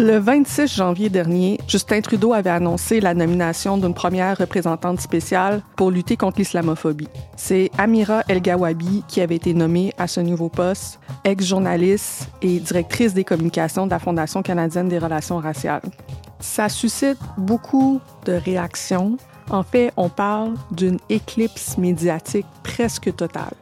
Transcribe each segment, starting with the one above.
Le 26 janvier dernier, Justin Trudeau avait annoncé la nomination d'une première représentante spéciale pour lutter contre l'islamophobie. C'est Amira El-Gawabi qui avait été nommée à ce nouveau poste, ex-journaliste et directrice des communications de la Fondation canadienne des relations raciales. Ça suscite beaucoup de réactions. En fait, on parle d'une éclipse médiatique presque totale.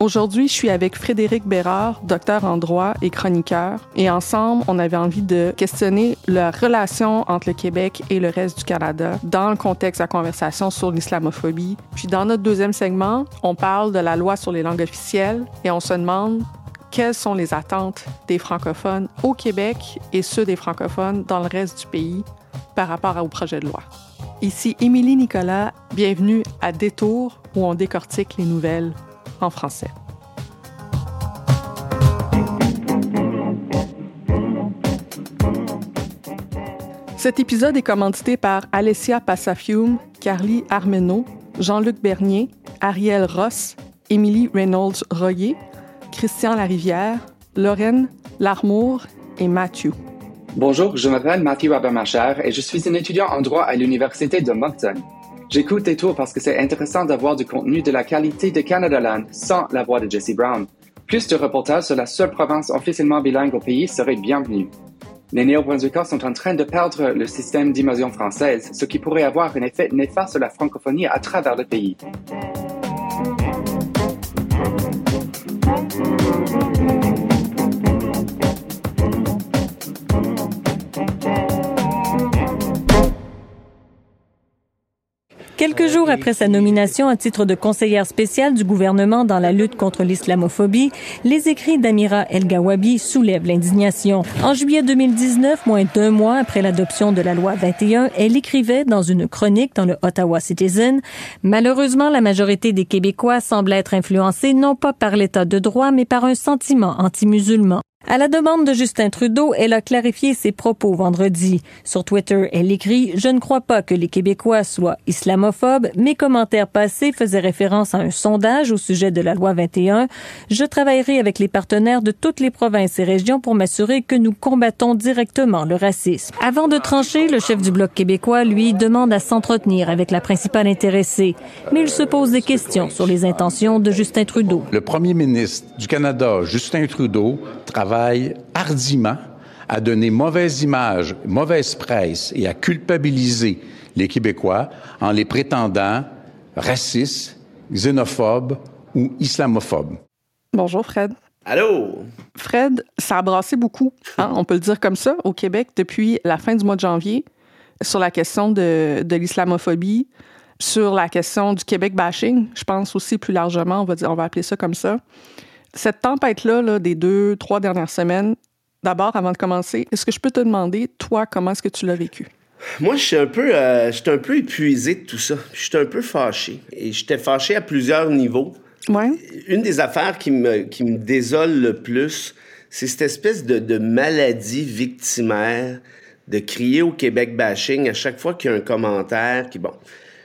Aujourd'hui, je suis avec Frédéric Bérard, docteur en droit et chroniqueur, et ensemble, on avait envie de questionner la relation entre le Québec et le reste du Canada dans le contexte de la conversation sur l'islamophobie. Puis dans notre deuxième segment, on parle de la loi sur les langues officielles et on se demande quelles sont les attentes des francophones au Québec et ceux des francophones dans le reste du pays par rapport au projet de loi. Ici Émilie Nicolas, bienvenue à Détour où on décortique les nouvelles français. Cet épisode est commandité par Alessia Passafium, Carly Armeno, Jean-Luc Bernier, Ariel Ross, Émilie Reynolds-Royer, Christian Larivière, Lorraine Larmour et Mathieu. Bonjour, je m'appelle Mathieu Abermacher et je suis un étudiant en droit à l'Université de Moncton. J'écoute des tours parce que c'est intéressant d'avoir du contenu de la qualité de Canada Land sans la voix de Jesse Brown. Plus de reportages sur la seule province officiellement bilingue au pays seraient bienvenus. Les néo-brunswickers sont en train de perdre le système d'immersion française, ce qui pourrait avoir un effet néfaste sur la francophonie à travers le pays. Quelques jours après sa nomination à titre de conseillère spéciale du gouvernement dans la lutte contre l'islamophobie, les écrits d'Amira El-Gawabi soulèvent l'indignation. En juillet 2019, moins d'un mois après l'adoption de la loi 21, elle écrivait dans une chronique dans le Ottawa Citizen Malheureusement, la majorité des Québécois semble être influencés non pas par l'état de droit, mais par un sentiment anti-musulman. À la demande de Justin Trudeau, elle a clarifié ses propos vendredi. Sur Twitter, elle écrit « Je ne crois pas que les Québécois soient islamophobes. Mes commentaires passés faisaient référence à un sondage au sujet de la loi 21. Je travaillerai avec les partenaires de toutes les provinces et régions pour m'assurer que nous combattons directement le racisme. » Avant de trancher, le chef du Bloc québécois, lui, demande à s'entretenir avec la principale intéressée. Mais il se pose des questions sur les intentions de Justin Trudeau. Le premier ministre du Canada, Justin Trudeau, travaille hardiment à donner mauvaise image, mauvaise presse et à culpabiliser les Québécois en les prétendant racistes, xénophobes ou islamophobes. Bonjour Fred. Allô? Fred, ça a brassé beaucoup, hein, on peut le dire comme ça, au Québec depuis la fin du mois de janvier sur la question de, de l'islamophobie, sur la question du Québec bashing, je pense aussi plus largement, on va, dire, on va appeler ça comme ça. Cette tempête-là des deux, trois dernières semaines, d'abord, avant de commencer, est-ce que je peux te demander, toi, comment est-ce que tu l'as vécu? Moi, je suis un peu, euh, un peu épuisé de tout ça. Je suis un peu fâché. Et j'étais fâché à plusieurs niveaux. Ouais. Une des affaires qui me, qui me désole le plus, c'est cette espèce de, de maladie victimaire de crier au Québec bashing à chaque fois qu'il y a un commentaire qui, bon,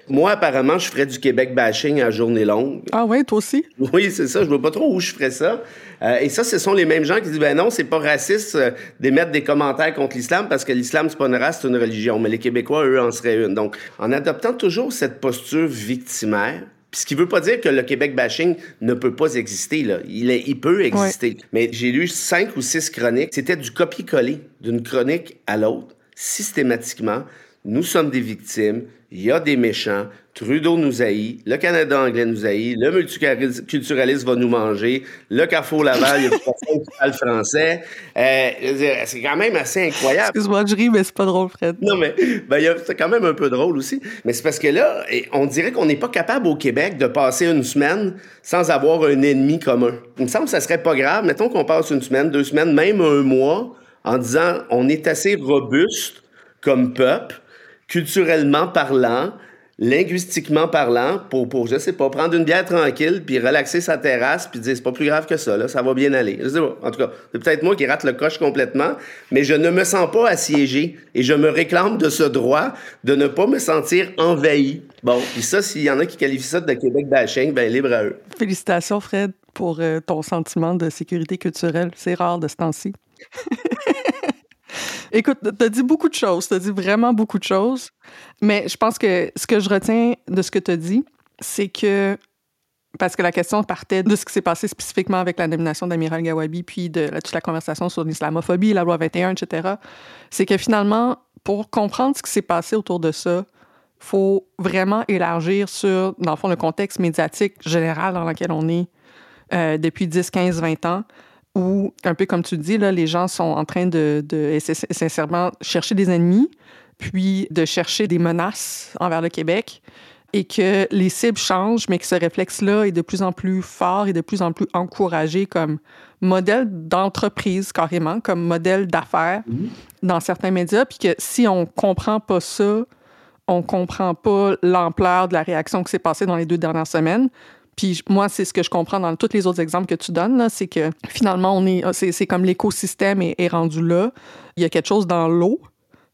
moi, apparemment, je ferais du Québec bashing à journée longue. Ah ouais, toi aussi? Oui, c'est ça. Je vois pas trop où je ferais ça. Euh, et ça, ce sont les mêmes gens qui disent, ben non, c'est pas raciste euh, d'émettre des commentaires contre l'islam parce que l'islam, c'est pas une race, c'est une religion. Mais les Québécois, eux, en seraient une. Donc, en adoptant toujours cette posture victimaire, ce qui veut pas dire que le Québec bashing ne peut pas exister. Là. Il, est, il peut exister. Mais j'ai lu cinq ou six chroniques. C'était du copier-coller d'une chronique à l'autre, systématiquement nous sommes des victimes, il y a des méchants, Trudeau nous haït, le Canada anglais nous haït, le multiculturalisme va nous manger, le Carrefour Laval, il y a personne qui parle français. Euh, c'est quand même assez incroyable. Excuse-moi, je ris, mais c'est pas drôle, Fred. Non, mais ben, c'est quand même un peu drôle aussi. Mais c'est parce que là, on dirait qu'on n'est pas capable au Québec de passer une semaine sans avoir un ennemi commun. Il me semble que ça serait pas grave. Mettons qu'on passe une semaine, deux semaines, même un mois, en disant on est assez robuste comme peuple, culturellement parlant, linguistiquement parlant, pour, pour, je sais pas, prendre une bière tranquille, puis relaxer sa terrasse, puis dire, c'est pas plus grave que ça, là, ça va bien aller. Je sais pas. En tout cas, c'est peut-être moi qui rate le coche complètement, mais je ne me sens pas assiégé et je me réclame de ce droit de ne pas me sentir envahi. Bon, puis ça, s'il y en a qui qualifient ça de Québec bashing, ben libre à eux. Félicitations, Fred, pour euh, ton sentiment de sécurité culturelle. C'est rare de ce temps-ci. Écoute, t'as dit beaucoup de choses, t'as dit vraiment beaucoup de choses, mais je pense que ce que je retiens de ce que t'as dit, c'est que, parce que la question partait de ce qui s'est passé spécifiquement avec la nomination d'Amiral Gawabi, puis de toute la conversation sur l'islamophobie, la loi 21, etc., c'est que finalement, pour comprendre ce qui s'est passé autour de ça, faut vraiment élargir sur, dans le fond, le contexte médiatique général dans lequel on est euh, depuis 10, 15, 20 ans, où, un peu comme tu dis, là, les gens sont en train de, de sincèrement chercher des ennemis, puis de chercher des menaces envers le Québec, et que les cibles changent, mais que ce réflexe-là est de plus en plus fort et de plus en plus encouragé comme modèle d'entreprise carrément, comme modèle d'affaires mm-hmm. dans certains médias, puis que si on comprend pas ça, on comprend pas l'ampleur de la réaction qui s'est passée dans les deux dernières semaines, puis moi, c'est ce que je comprends dans tous les autres exemples que tu donnes, c'est que finalement, on est, c'est, comme l'écosystème est, rendu là. Il y a quelque chose dans l'eau,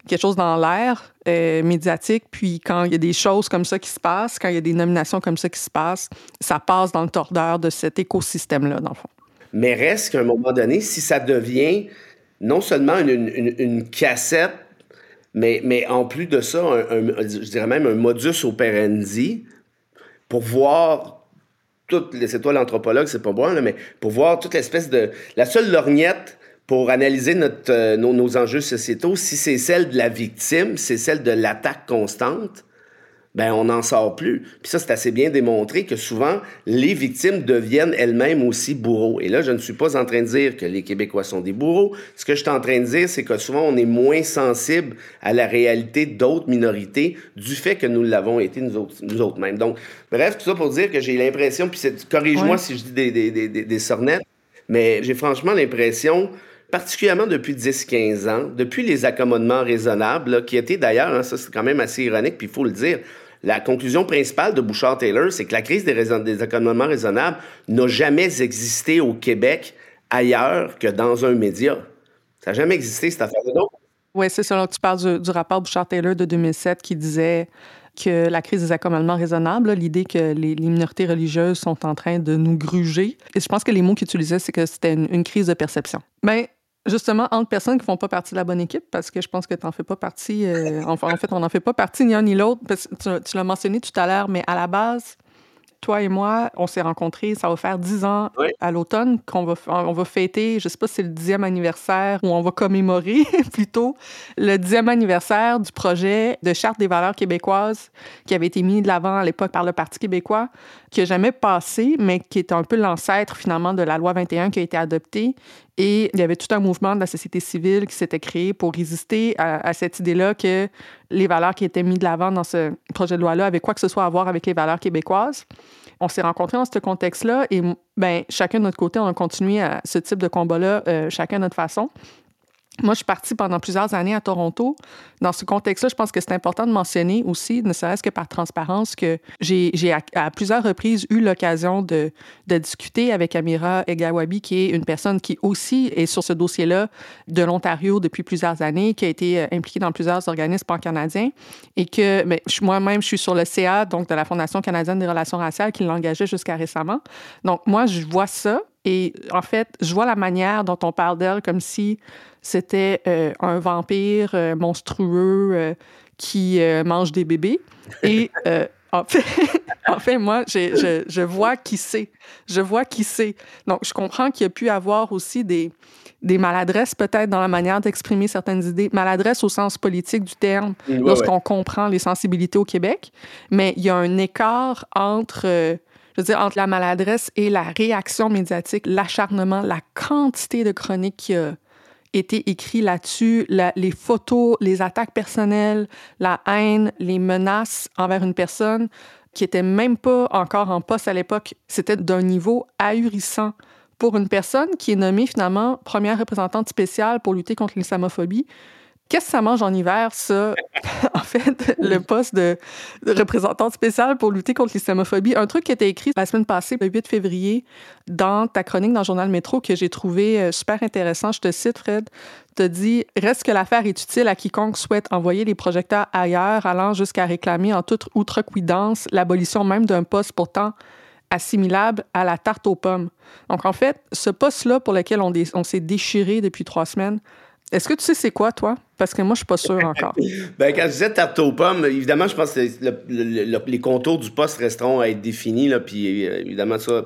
quelque chose dans l'air euh, médiatique. Puis quand il y a des choses comme ça qui se passent, quand il y a des nominations comme ça qui se passent, ça passe dans le tordeur de cet écosystème-là, dans le fond. Mais reste qu'à un moment donné, si ça devient non seulement une, cassette, mais, mais en plus de ça, je dirais même un modus operandi pour voir c'est toi l'anthropologue, c'est pas moi, mais pour voir toute l'espèce de. La seule lorgnette pour analyser notre, euh, nos, nos, enjeux sociétaux, si c'est celle de la victime, c'est celle de l'attaque constante, ben on n'en sort plus. Puis ça, c'est assez bien démontré que souvent, les victimes deviennent elles-mêmes aussi bourreaux. Et là, je ne suis pas en train de dire que les Québécois sont des bourreaux. Ce que je suis en train de dire, c'est que souvent, on est moins sensible à la réalité d'autres minorités du fait que nous l'avons été nous autres, nous autres mêmes. Donc, bref, tout ça pour dire que j'ai l'impression, puis corrige-moi si je dis des, des, des, des sornettes, mais j'ai franchement l'impression particulièrement depuis 10-15 ans, depuis les accommodements raisonnables, qui étaient d'ailleurs, hein, ça c'est quand même assez ironique, puis il faut le dire, la conclusion principale de Bouchard-Taylor, c'est que la crise des, des accommodements raisonnables n'a jamais existé au Québec ailleurs que dans un média. Ça n'a jamais existé, cette affaire-là. Oui, c'est ça. tu parles du, rapport Bouchard-Taylor de 2007 qui disait que la crise des accommodements raisonnables, l'idée que les, minorités religieuses sont en train de nous gruger. Et je pense que les mots qu'il utilisait, c'est que c'était une, crise de perception. Mais justement entre personnes qui font pas partie de la bonne équipe, parce que je pense que tu n'en fais pas partie. Euh, en fait, on n'en fait pas partie ni un ni l'autre. Tu, tu l'as mentionné tout à l'heure, mais à la base, toi et moi, on s'est rencontrés, ça va faire dix ans à l'automne qu'on va, on va fêter, je sais pas si c'est le dixième anniversaire ou on va commémorer plutôt le dixième anniversaire du projet de Charte des valeurs québécoises qui avait été mis de l'avant à l'époque par le Parti québécois, qui n'a jamais passé, mais qui est un peu l'ancêtre finalement de la loi 21 qui a été adoptée. Et il y avait tout un mouvement de la société civile qui s'était créé pour résister à, cette idée-là que les valeurs qui étaient mises de l'avant dans ce projet de loi-là avaient quoi que ce soit à voir avec les valeurs québécoises. On s'est rencontrés dans ce contexte-là et ben, chacun de notre côté, on a continué à ce type de combat-là, euh, chacun à notre façon. Moi, je suis partie pendant plusieurs années à Toronto. Dans ce contexte-là, je pense que c'est important de mentionner aussi, ne serait-ce que par transparence, que j'ai à, plusieurs reprises eu l'occasion de, de, discuter avec Amira Egawabi, qui est une personne qui aussi est sur ce dossier-là de l'Ontario depuis plusieurs années, qui a été euh, impliquée dans plusieurs organismes pan-canadiens et que moi-même, je suis sur le CA, donc de la Fondation canadienne des relations raciales, qui l'engageait jusqu'à récemment. Donc, moi, je vois ça et en fait, je vois la manière dont on parle d'elle comme si c'était euh, un vampire euh, monstrueux euh, qui mange des bébés. Et En fait, en fait moi, je, je, vois qui c'est. Je vois qui c'est. Donc, je comprends qu'il y a pu avoir aussi des, des maladresses peut-être dans la manière d'exprimer certaines idées, maladresses au sens politique du terme, lorsqu'on comprend les sensibilités au Québec, mais il y a un écart entre, je veux dire, entre la maladresse et la réaction médiatique, l'acharnement, la quantité de chroniques qui a été écrit là-dessus, les photos, les attaques personnelles, la haine, les menaces envers une personne qui était même pas encore en poste à l'époque, c'était d'un niveau ahurissant pour une personne qui est nommée finalement première représentante spéciale pour lutter contre l'islamophobie. Qu'est-ce que ça mange en hiver, ça? en fait, le poste de, représentante spéciale pour lutter contre l'islamophobie. Un truc qui a été écrit la semaine passée, le 8 février, dans ta chronique dans le journal Métro, que j'ai trouvé euh, super intéressant. Je te cite, Fred. Tu dit Reste que l'affaire est utile à quiconque souhaite envoyer les projecteurs ailleurs, allant jusqu'à réclamer en toute outrecuidance l'abolition même d'un poste pourtant assimilable à la tarte aux pommes. Donc, en fait, ce poste-là pour lequel on, on s'est déchiré depuis trois semaines, est-ce que tu sais c'est quoi, toi? Parce que moi, je suis pas sûr encore. ben, quand je disais tarte aux pommes, évidemment, je pense que les contours du poste resteront à être définis. Là, puis euh, évidemment, ça,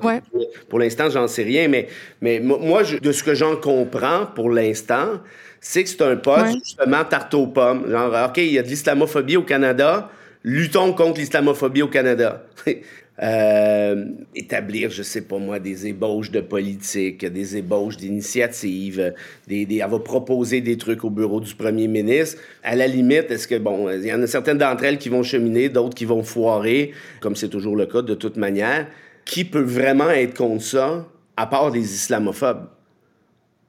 pour, l'instant, j'en sais rien. Mais, mais moi, de ce que j'en comprends pour l'instant, c'est que c'est un poste, justement, tarte aux pommes. Genre, OK, il y a de l'islamophobie au Canada. Luttons contre l'islamophobie au Canada. Euh, établir, je sais pas moi, des ébauches de politique, des ébauches d'initiatives, elle va proposer des trucs au bureau du premier ministre. À la limite, est-ce que, bon, il y en a certaines d'entre elles qui vont cheminer, d'autres qui vont foirer, comme c'est toujours le cas de toute manière. Qui peut vraiment être contre ça, à part des islamophobes?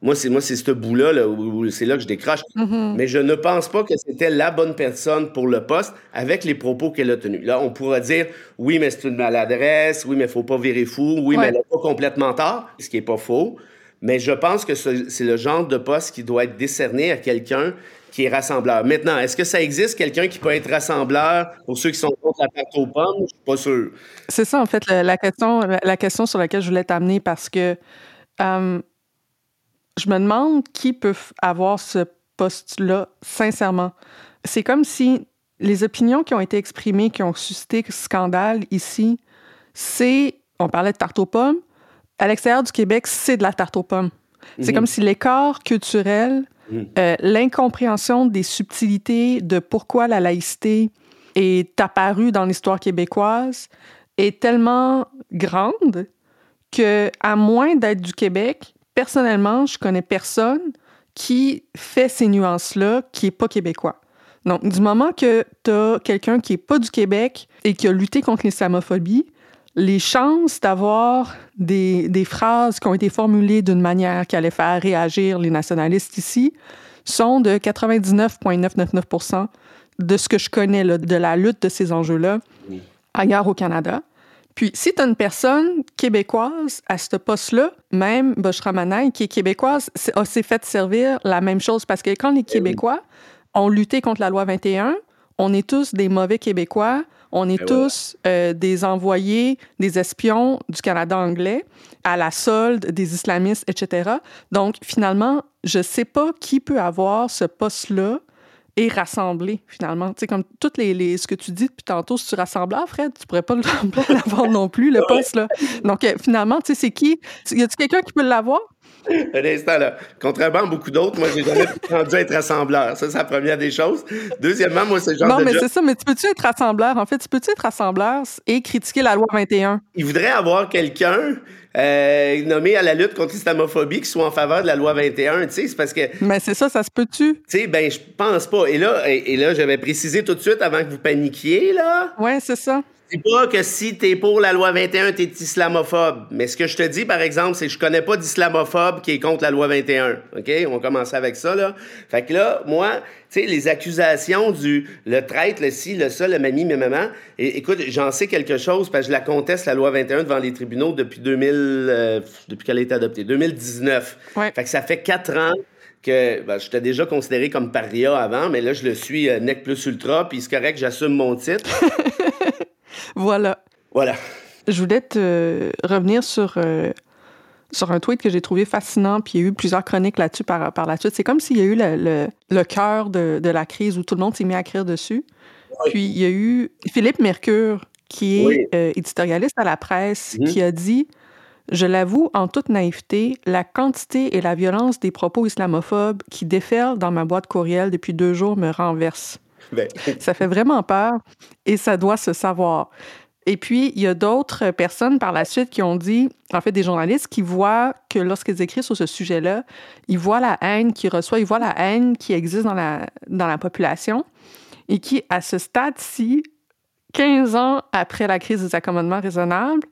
Moi, c'est moi, c'est ce bout-là, là, où, c'est là que je décroche. Mm-hmm. Mais je ne pense pas que c'était la bonne personne pour le poste avec les propos qu'elle a tenus. Là, on pourra dire oui, mais c'est une maladresse, oui, mais il faut pas virer fou, oui, mais elle n'a pas complètement tort, ce qui est pas faux. Mais je pense que c'est le genre de poste qui doit être décerné à quelqu'un qui est rassembleur. Maintenant, est-ce que ça existe quelqu'un qui peut être rassembleur pour ceux qui sont contre la pâte aux pommes? Je suis pas sûr. C'est ça, en fait, la, question, la question sur laquelle je voulais t'amener parce que euh, je me demande qui peut avoir ce poste-là, sincèrement. C'est comme si les opinions qui ont été exprimées, qui ont suscité scandale ici, c'est, on parlait de tarte aux pommes, à l'extérieur du Québec, c'est de la tarte aux pommes. C'est mhm. comme si l'écart culturel, mhm. euh, l'incompréhension des subtilités de pourquoi la laïcité est apparue dans l'histoire québécoise est tellement grande que, à moins d'être du Québec, personnellement, je connais personne qui fait ces nuances-là qui n'est pas québécois. Donc, du moment que tu as quelqu'un qui n'est pas du Québec et qui a lutté contre l'islamophobie, les chances d'avoir des, des, phrases qui ont été formulées d'une manière qui allait faire réagir les nationalistes ici sont de 99,999% de ce que je connais de la lutte de ces enjeux-là ailleurs au Canada. Puis, si tu as une personne québécoise à ce poste-là, même Boshra Manaï, qui est québécoise, s'est fait servir la même chose. Parce que quand les eh Québécois ont lutté contre la loi 21, on est tous des mauvais Québécois, on est tous euh, des envoyés, des espions du Canada anglais à la solde des islamistes, etc. Donc, finalement, je ne sais pas qui peut avoir ce poste-là et rassembler, finalement. Tu sais, comme toutes les, les, ce que tu dis depuis tantôt, si tu rassembleur, Fred, tu pourrais pas l'avoir non plus, le poste, là. Donc, euh, finalement, tu sais, c'est qui? Y a-tu quelqu'un qui peut l'avoir? Un instant, là. Contrairement à beaucoup d'autres, moi, j'ai jamais rendu à être rassembleur. Ça, c'est la première des choses. Deuxièmement, moi, c'est genre Non, mais c'est ça. Mais tu peux-tu être rassembleur? En fait, tu peux-tu être rassembleur et critiquer la loi 21? Il voudrait avoir quelqu'un euh, nommé à la lutte contre l'islamophobie qui soit en faveur de la loi 21, tu sais, c'est parce que... Mais c'est ça, ça se peut-tu? Tu sais, ben, je pense pas. Et là, et, là j'avais précisé tout de suite avant que vous paniquiez, là. Ouais, c'est ça. C'est pas que si t'es pour la loi 21, t'es islamophobe. Mais ce que je te dis, par exemple, c'est que je connais pas d'islamophobe qui est contre la loi 21. OK? On va commencer avec ça, là. Fait que là, moi, tu sais, les accusations du le traître, le ci, le ça, le mamie, mes mamans. Et, écoute, j'en sais quelque chose parce que je la conteste, la loi 21, devant les tribunaux depuis 2000, euh, depuis qu'elle a été adoptée, 2019. Ouais. Fait que ça fait quatre ans que ben, j'étais déjà considéré comme paria avant, mais là, je le suis euh, nec plus ultra, puis c'est correct, j'assume mon titre. Voilà. Voilà. Je voulais te revenir sur, euh, sur un tweet que j'ai trouvé fascinant, puis il y a eu plusieurs chroniques là-dessus par, par la suite. C'est comme s'il y a eu le, le, cœur de, de, la crise où tout le monde s'est mis à écrire dessus. Puis il y a eu Philippe Mercure qui est euh, éditorialiste à la presse, Mhm. qui a dit Je l'avoue en toute naïveté, la quantité et la violence des propos islamophobes qui déferlent dans ma boîte courriel depuis deux jours me renversent. Ça fait vraiment peur et ça doit se savoir. Et puis, il y a d'autres personnes par la suite qui ont dit, en fait, des journalistes qui voient que lorsqu'ils écrivent sur ce sujet-là, ils voient la haine qu'ils reçoivent, ils voient la haine qui existe dans la, dans la population et qui, à ce stade-ci, 15 ans après la crise des accommodements raisonnables,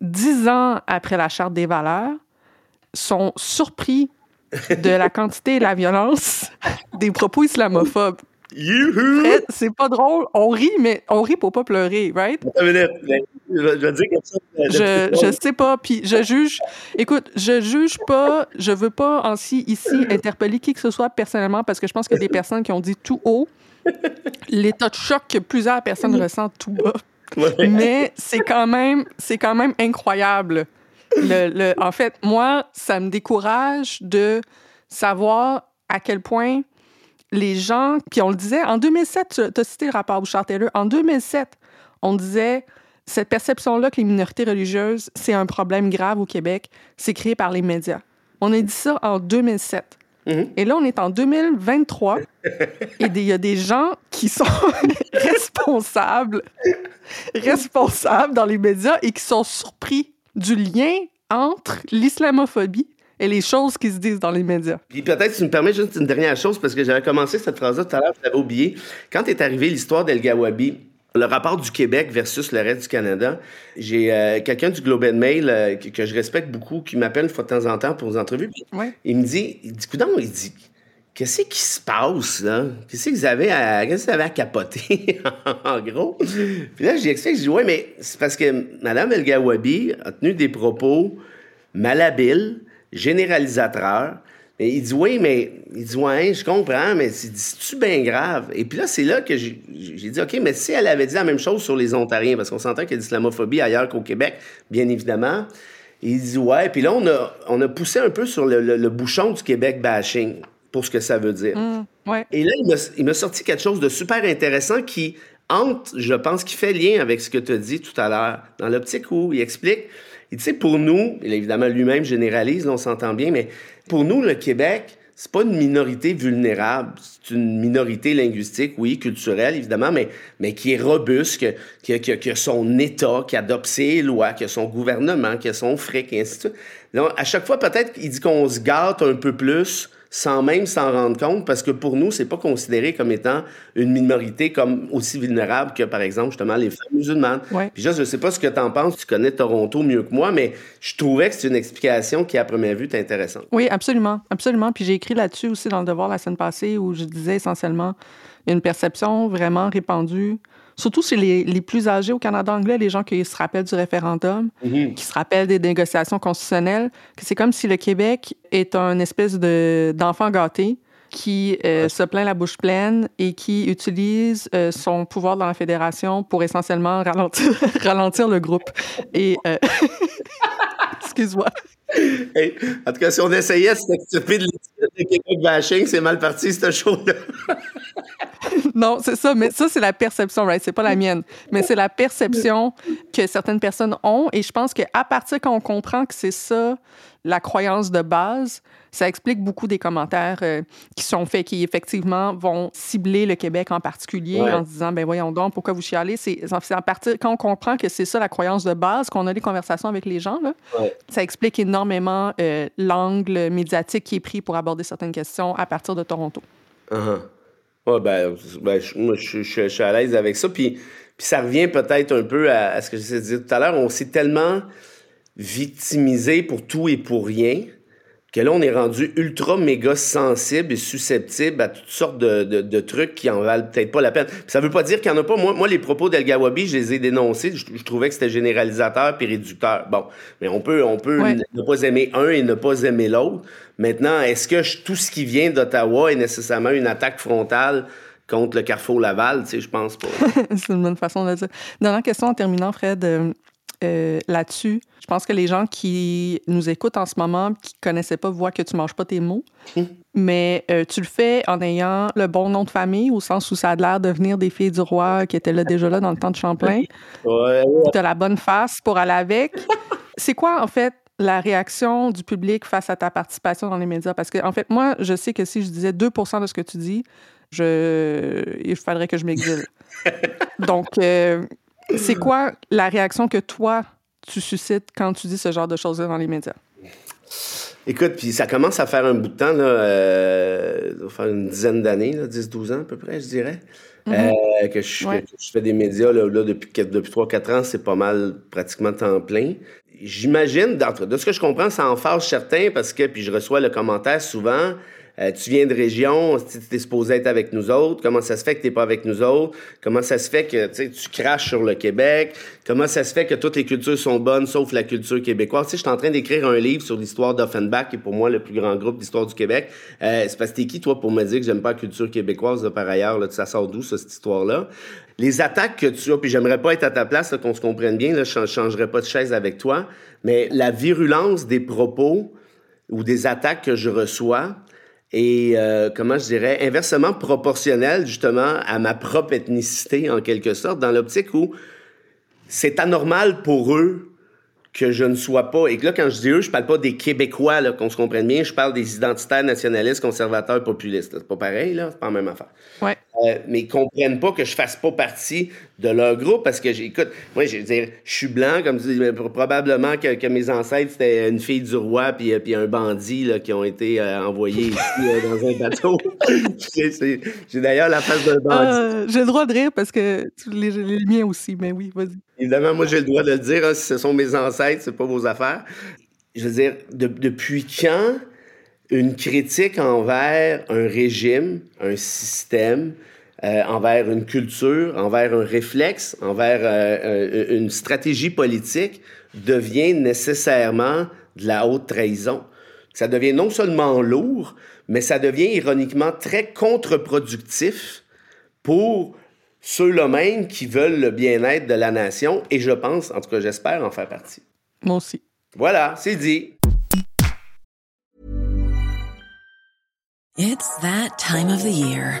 10 ans après la Charte des valeurs, sont surpris de la quantité et la violence des propos islamophobes. Fred, C'est pas drôle. On rit, mais on rit pour pas pleurer, right? Je euh, Je, sais pas, puis je juge. Écoute, je juge pas, je veux pas ainsi ici interpeller qui que ce soit personnellement parce que je pense a des personnes qui ont dit tout haut l'état de choc que plusieurs personnes ressentent tout bas. Mais c'est quand même, c'est quand même incroyable. Le, le- en fait, moi, ça me décourage de savoir à quel point les gens, puis on le disait, en 2007, tu as cité le rapport Bouchard-Taylor, en 2007, on disait cette perception-là que les minorités religieuses, c'est un problème grave au Québec, c'est créé par les médias. On a dit ça en 2007. Et là, on est en 2023 et il y a des gens qui sont responsables, responsables dans les médias et qui sont surpris du lien entre l'islamophobie et les choses qui se disent dans les médias. Puis peut-être, tu me permets juste une dernière chose, parce que j'avais commencé cette phrase-là tout à l'heure, je l'avais oublié. Quand est arrivée l'histoire d'El Gawabi, le rapport du Québec versus le reste du Canada, j'ai euh, quelqu'un du Globe and Mail euh, que, que je respecte beaucoup, qui m'appelle une fois de temps en temps pour des entrevues. Ouais. Il me dit, il dit, coudonc, il dit, qu'est-ce qui se passe, là? Qu'est-ce que vous avez à, qu'est-ce à capoter, en gros? Puis là, j'y explique, je dis, ouais, mais c'est parce que Mme El Gawabi a tenu des propos malhabiles, généralisateurs. Et il dit, oui, mais, il dit, ouais, je comprends, mais c'est c'est-tu bien grave? Et puis là, c'est là que j'ai dit, OK, mais si elle avait dit la même chose sur les Ontariens, parce qu'on s'entend qu'il y a de l'islamophobie ailleurs qu'au Québec, bien évidemment. Il dit, ouais, puis là, on a, on a poussé un peu sur le, le- le bouchon du Québec bashing, pour ce que ça veut dire. Ouais. Et là, il m'a- sorti quelque chose de super intéressant qui entre, je pense, qui fait lien avec ce que tu as dit tout à l'heure, dans l'optique où il explique, il dit, pour nous, et évidemment, lui-même généralise, là, on s'entend bien, mais pour nous, le Québec, c'est pas une minorité vulnérable, c'est une minorité linguistique, oui, culturelle, évidemment, mais, mais qui est robuste, qui qui a son État, qui adopte ses lois, qui a son gouvernement, qui a son fric, et ainsi de suite. Donc, à chaque fois, peut-être, il dit qu'on se gâte un peu plus sans même s'en rendre compte, parce que pour nous, c'est pas considéré comme étant une minorité comme aussi vulnérable que, par exemple, justement, les femmes musulmanes. Ouais. Puis juste, je sais pas ce que tu en penses, tu connais Toronto mieux que moi, mais je trouvais que c'est une explication qui, à première vue, est intéressante. Oui, absolument, absolument. Puis j'ai écrit là-dessus aussi dans le Devoir la semaine passée où je disais essentiellement une perception vraiment répandue, surtout chez les, les plus âgés au Canada anglais, les gens qui se rappellent du référendum, qui se rappellent des négociations constitutionnelles, que c'est comme si le Québec est un espèce de, d'enfant gâté qui euh, se plaint la bouche pleine et qui utilise euh, son pouvoir dans la fédération pour essentiellement ralentir, ralentir le groupe. Et euh, excuse-moi. En tout cas, si on essayait de s'extirper de l'étiquette bashing, c'est mal parti, cette show-là. Non, c'est ça, mais ça, c'est la perception, right? C'est pas la mienne. Mais c'est la perception que certaines personnes ont. Et je pense qu'à partir quand on comprend que c'est ça, la croyance de base, ça explique beaucoup des commentaires euh, qui sont faits, qui effectivement vont cibler le Québec en particulier Ouais. en se disant, ben voyons donc, pourquoi vous chialez? C'est à partir quand on comprend que c'est ça la croyance de base, qu'on a des conversations avec les gens, là, Ouais. ça explique énormément euh, l'angle médiatique qui est pris pour aborder certaines questions à partir de Toronto. Uh-huh. Ouais, ben, ben, je- moi, je, je- je suis à l'aise avec ça. Puis, puis ça revient peut-être un peu à, à ce que j'essaie de dire tout à l'heure. On s'est tellement victimisé pour tout et pour rien que là, on est rendu ultra méga sensible et susceptible à toutes sortes de, de- de trucs qui en valent peut-être pas la peine. Puis ça veut pas dire qu'il y en a pas. Moi, moi les propos d'El Gawabi, je les ai dénoncés. Je, je trouvais que c'était généralisateur puis réducteur. Bon, mais on peut, on peut Ouais. ne pas aimer un et ne pas aimer l'autre. Maintenant, est-ce que je- tout ce qui vient d'Ottawa est nécessairement une attaque frontale contre le Carrefour Laval? Tu sais, je pense pas. c'est une bonne façon de le dire. Dernière question en terminant, Fred. Euh, euh, là-dessus. Je pense que les gens qui nous écoutent en ce moment, qui connaissaient pas, voient que tu manges pas tes mots. Hum. Mais euh, tu le fais en ayant le bon nom de famille, au sens où ça a l'air de venir des filles du roi qui étaient là déjà là dans le temps de Champlain. Ouais. Tu as la bonne face pour aller avec. C'est quoi, en fait, la réaction du public face à ta participation dans les médias? Parce que, en fait, moi, je sais que si je disais 2% de ce que tu dis, je... il faudrait que je m'exile. Donc, euh, c'est quoi la réaction que toi, tu suscites quand tu dis ce genre de choses-là dans les médias? Écoute, puis ça commence à faire un bout de temps, là, euh, ça va faire une dizaine d'années, 10-12 ans à peu près, je dirais, mm-hmm. euh, que, je, fais des médias là, depuis, depuis 3-4 ans, c'est pas mal pratiquement temps plein. J'imagine, de ce que je comprends, ça en fâche certains parce que, puis je reçois le commentaire souvent, euh, tu viens de région, tu es supposé être avec nous autres. Comment ça se fait que tu n'es pas avec nous autres? Comment ça se fait que tu craches sur le Québec? Comment ça se fait que toutes les cultures sont bonnes sauf la culture québécoise? Je suis en train d'écrire un livre sur l'histoire d'Offenbach, qui est pour moi le plus grand groupe d'histoire du Québec. Euh, c'est parce que t'es qui, toi, pour me dire que j'aime pas la culture québécoise, par ailleurs? Ça sort d'où, cette histoire-là? Les attaques que tu as, puis j'aimerais pas être à ta place, qu'on se comprenne bien, je changerais pas de chaise avec toi, mais la virulence des propos ou des attaques que je reçois, et euh, comment je dirais inversement proportionnel justement à ma propre ethnicité en quelque sorte dans l'optique où c'est anormal pour eux que je ne sois pas, et que là, quand je dis eux, je parle pas des Québécois, là, qu'on se comprenne bien, je parle des identitaires nationalistes, conservateurs, populistes. C'est pas pareil, là, c'est pas la même affaire. Ouais. Euh, mais ils comprennent pas que je fasse pas partie de leur groupe parce que, j'écoute, moi, je veux dire, je suis blanc, comme tu dis, probablement que, que, mes ancêtres, c'était une fille du roi puis, euh, puis un bandit, là, qui ont été euh, envoyés ici dans un bateau. J'ai d'ailleurs la face d'un bandit. j'ai le droit de rire parce que les, les miens aussi, mais oui, vas-y. Évidemment, moi, j'ai le droit de le dire. Hein, si ce sont mes ancêtres, c'est pas vos affaires. Je veux dire, depuis quand une critique envers un régime, un système, euh, envers une culture, envers un réflexe, envers euh, euh, une stratégie politique devient nécessairement de la haute trahison. Ça devient non seulement lourd, mais ça devient ironiquement très contre-productif pour ceux-là même qui veulent le bien-être de la nation, et je pense, en tout cas j'espère en faire partie. Moi aussi. Voilà, c'est dit. It's that time of the year.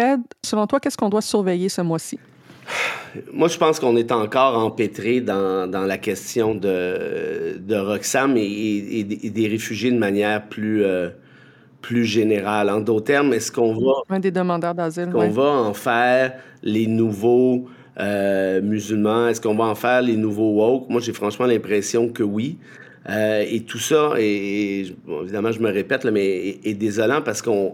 Fred, selon toi, qu'est-ce qu'on doit surveiller ce mois-ci? Moi, je pense qu'on est encore empêtré dans, dans la question de, de Roxham et, et, et, des réfugiés de manière plus. Euh, plus général. En d'autres termes, est-ce qu'on va... Un des demandeurs d'asile, qu'on va en faire les nouveaux euh, musulmans? Est-ce qu'on va en faire les nouveaux woke? Moi, j'ai franchement l'impression que oui. Euh, et tout ça, et, évidemment, je me répète, là, mais est, désolant parce qu'on,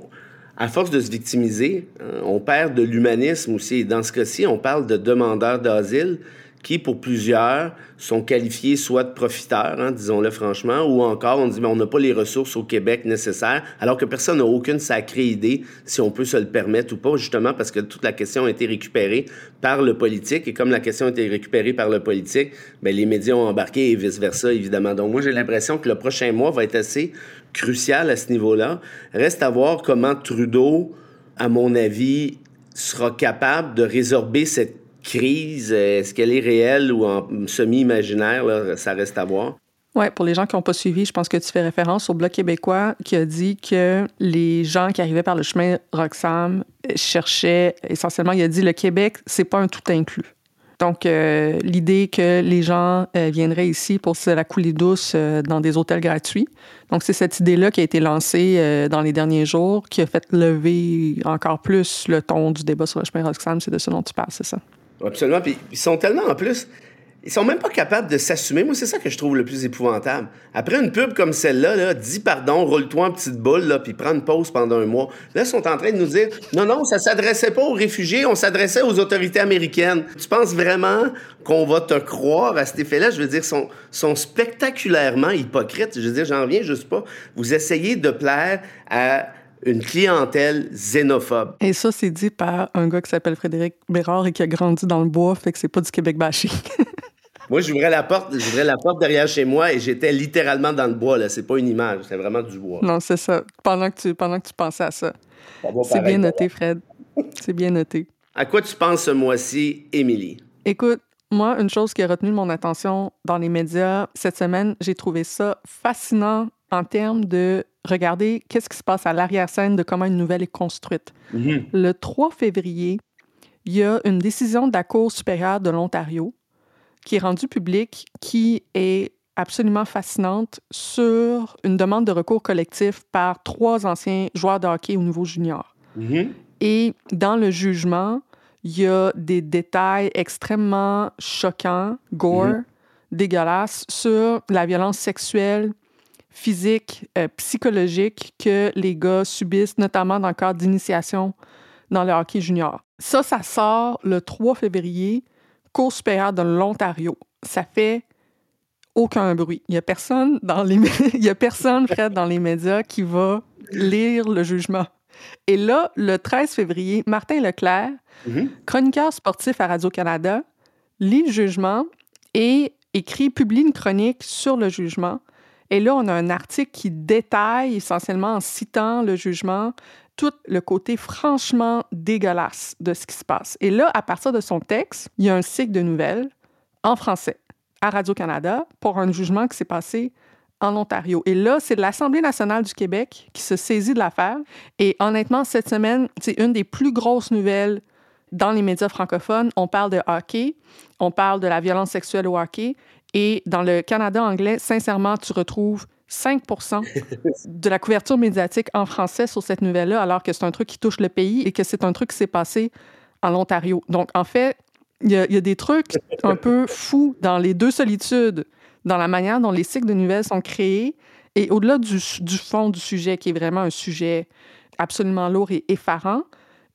à force de se victimiser, hein, on perd de l'humanisme aussi. Dans ce cas-ci, on parle de demandeurs d'asile qui, pour plusieurs, sont qualifiés soit de profiteurs, hein, disons-le franchement, ou encore on dit mais on n'a pas les ressources au Québec nécessaires, alors que personne n'a aucune sacrée idée si on peut se le permettre ou pas, justement parce que toute la question a été récupérée par le politique, et comme la question a été récupérée par le politique, ben, les médias ont embarqué et vice-versa, évidemment. Donc moi, j'ai l'impression que le prochain mois va être assez crucial à ce niveau-là. Reste à voir comment Trudeau, à mon avis, sera capable de résorber cette crise, est-ce qu'elle est réelle ou en semi-imaginaire? Ça reste à voir. Oui, pour les gens qui n'ont pas suivi, je pense que tu fais référence au Bloc québécois qui a dit que les gens qui arrivaient par le chemin Roxham cherchaient essentiellement, il a dit le Québec, c'est pas un tout inclus. Donc, euh, l'idée que les gens euh, viendraient ici pour se la couler douce euh, dans des hôtels gratuits. Donc, c'est cette idée-là qui a été lancée dans les derniers jours, qui a fait lever encore plus le ton du débat sur le chemin Roxham. C'est de ce dont tu parles, c'est ça? Absolument. Puis ils sont tellement en plus. Ils sont même pas capables de s'assumer. Moi, c'est ça que je trouve le plus épouvantable. Après une pub comme celle-là, là, dis pardon, roule-toi en petite boule, là, puis prends une pause pendant un mois. Là, ils sont en train de nous dire non, non, ça s'adressait pas aux réfugiés, on s'adressait aux autorités américaines. Tu penses vraiment qu'on va te croire à cet effet-là? Je veux dire, sont, sont spectaculairement hypocrites. Je veux dire, j'en viens juste pas. Vous essayez de plaire à une clientèle xénophobe. Et ça, c'est dit par un gars qui s'appelle Frédéric Bérard et qui a grandi dans le bois, fait que c'est pas du Québec bashing. Moi, j'ouvrais la porte, j'ouvrais la porte derrière chez moi et j'étais littéralement dans le bois. Là, c'est pas une image, c'est vraiment du bois. Non, c'est ça. Pendant que tu, pendant que tu pensais à ça. C'est bien noté, Fred. C'est bien noté. À quoi tu penses ce mois-ci, Émilie? Écoute, moi, une chose qui a retenu mon attention dans les médias cette semaine, j'ai trouvé ça fascinant en termes de regarder qu'est-ce qui se passe à l'arrière-scène de comment une nouvelle est construite. Mm-hmm. Le 3 février, il y a une décision de la Cour supérieure de l'Ontario qui est rendue publique, qui est absolument fascinante sur une demande de recours collectif par trois anciens joueurs de hockey au niveau junior. Mm-hmm. Et dans le jugement, il y a des détails extrêmement choquants, gore, dégueulasses, sur la violence sexuelle, physique, euh, psychologique que les gars subissent, notamment dans le cadre d'initiation dans le hockey junior. Ça, ça sort le 3 février, Cour supérieure de l'Ontario. Ça fait aucun bruit. Il n'y a personne dans les il y a personne Fred, dans les médias qui va lire le jugement. Et là, le 13 février, Martin Leclerc, chroniqueur sportif à Radio-Canada, lit le jugement et écrit, publie une chronique sur le jugement. Et là, on a un article qui détaille essentiellement en citant le jugement tout le côté franchement dégueulasse de ce qui se passe. Et là, à partir de son texte, il y a un cycle de nouvelles en français à Radio-Canada pour un jugement qui s'est passé en Ontario. Et là, c'est l'Assemblée nationale du Québec qui se saisit de l'affaire. Et honnêtement, cette semaine, c'est une des plus grosses nouvelles dans les médias francophones. On parle de hockey, on parle de la violence sexuelle au hockey. Et dans le Canada anglais, sincèrement, tu retrouves 5% de la couverture médiatique en français sur cette nouvelle-là, alors que c'est un truc qui touche le pays et que c'est un truc qui s'est passé en Ontario. Donc, en fait, il y, a, il y a des trucs un peu fous dans les deux solitudes, dans la manière dont les cycles de nouvelles sont créés et au-delà du, du fond du sujet, qui est vraiment un sujet absolument lourd et effarant,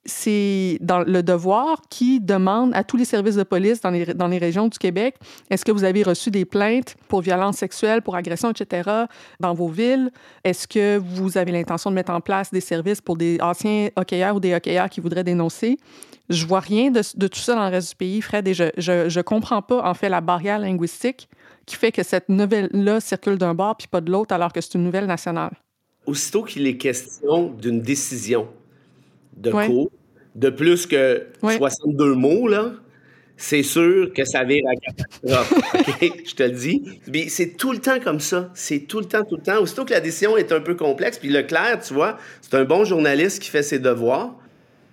c'est dans le devoir qui demande à tous les services de police dans les, dans les régions du Québec, est-ce que vous avez reçu des plaintes pour violences sexuelles, pour agressions, etc., dans vos villes? Est-ce que vous avez l'intention de mettre en place des services pour des anciens hockeyeurs ou des hockeyeurs qui voudraient dénoncer? Je vois rien de, tout ça dans le reste du pays, Fred, et je, je, je comprends pas, en fait, la barrière linguistique qui fait que cette nouvelle-là circule d'un bord puis pas de l'autre, alors que c'est une nouvelle nationale. Aussitôt qu'il est question d'une décision de Ouais. cours de plus que Ouais. 62 mots, là, c'est sûr que ça vire à catastrophe. Je te le dis. Puis c'est tout le temps comme ça. C'est tout le temps, tout le temps. Aussitôt que la décision est un peu complexe, puis Leclerc, tu vois, c'est un bon journaliste qui fait ses devoirs.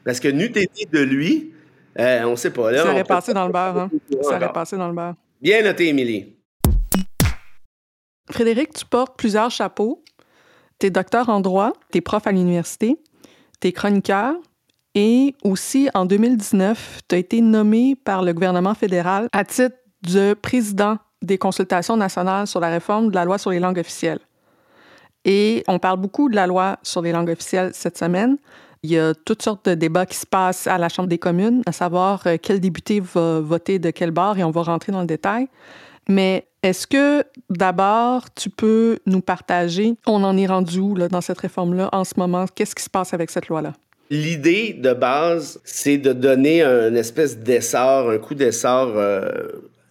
Parce que n'eût été de lui, euh, on sait pas. Là, Ça aurait passé dans le beurre, hein? Ça aurait passé dans le beurre. Bien noté, Émilie. Frédéric, tu portes plusieurs chapeaux. Tu es docteur en droit, tu es prof à l'université, tu es chroniqueur et aussi en 2019, tu as été nommé par le gouvernement fédéral à titre de président des consultations nationales sur la réforme de la loi sur les langues officielles. Et on parle beaucoup de la loi sur les langues officielles cette semaine. Il y a toutes sortes de débats qui se passent à la Chambre des communes, à savoir euh, quel député va voter de quel bord et on va rentrer dans le détail. Mais est-ce que d'abord, tu peux nous partager, on en est rendu où là, dans cette réforme-là en ce moment? Qu'est-ce qui se passe avec cette loi-là? L'idée de base, c'est de donner un espèce d'essor, un coup d'essor euh,